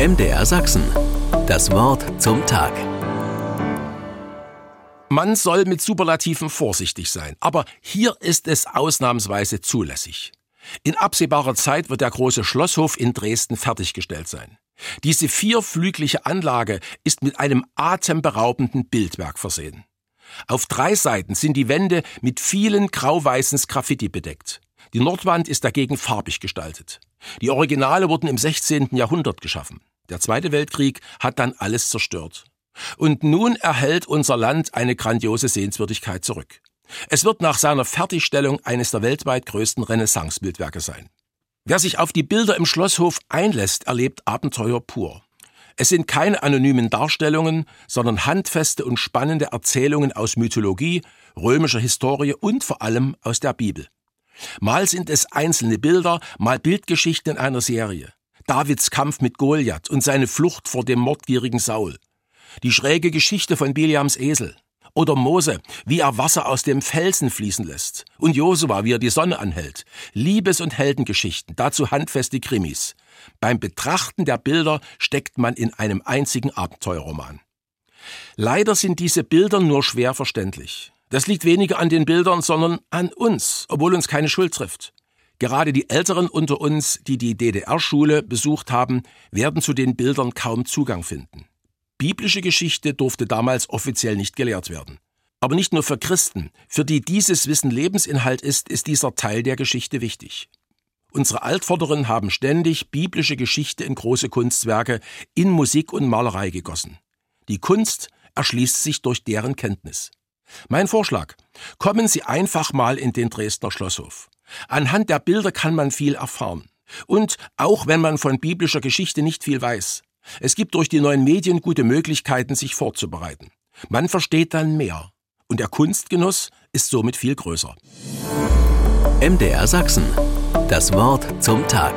MDR Sachsen. Das Wort zum Tag. Man soll mit Superlativen vorsichtig sein, aber hier ist es ausnahmsweise zulässig. In absehbarer Zeit wird der große Schlosshof in Dresden fertiggestellt sein. Diese vierflügliche Anlage ist mit einem atemberaubenden Bildwerk versehen. Auf drei Seiten sind die Wände mit vielen grau-weißen Graffiti bedeckt. Die Nordwand ist dagegen farbig gestaltet. Die Originale wurden im 16. Jahrhundert geschaffen. Der Zweite Weltkrieg hat dann alles zerstört. Und nun erhält unser Land eine grandiose Sehenswürdigkeit zurück. Es wird nach seiner Fertigstellung eines der weltweit größten Renaissance-Bildwerke sein. Wer sich auf die Bilder im Schlosshof einlässt, erlebt Abenteuer pur. Es sind keine anonymen Darstellungen, sondern handfeste und spannende Erzählungen aus Mythologie, römischer Historie und vor allem aus der Bibel. Mal sind es einzelne Bilder, mal Bildgeschichten in einer Serie. Davids Kampf mit Goliath und seine Flucht vor dem mordgierigen Saul. Die schräge Geschichte von Biliams Esel. Oder Mose, wie er Wasser aus dem Felsen fließen lässt. Und Josua, wie er die Sonne anhält. Liebes- und Heldengeschichten, dazu handfeste Krimis. Beim Betrachten der Bilder steckt man in einem einzigen Abenteuerroman. Leider sind diese Bilder nur schwer verständlich. Das liegt weniger an den Bildern, sondern an uns, obwohl uns keine Schuld trifft. Gerade die Älteren unter uns, die die DDR-Schule besucht haben, werden zu den Bildern kaum Zugang finden. Biblische Geschichte durfte damals offiziell nicht gelehrt werden. Aber nicht nur für Christen, für die dieses Wissen Lebensinhalt ist, ist dieser Teil der Geschichte wichtig. Unsere Altvorderen haben ständig biblische Geschichte in große Kunstwerke, in Musik und Malerei gegossen. Die Kunst erschließt sich durch deren Kenntnis. Mein Vorschlag. Kommen Sie einfach mal in den Dresdner Schlosshof. Anhand der Bilder kann man viel erfahren. Und auch wenn man von biblischer Geschichte nicht viel weiß, es gibt durch die neuen Medien gute Möglichkeiten, sich vorzubereiten. Man versteht dann mehr. Und der Kunstgenuss ist somit viel größer. MDR Sachsen. Das Wort zum Tag.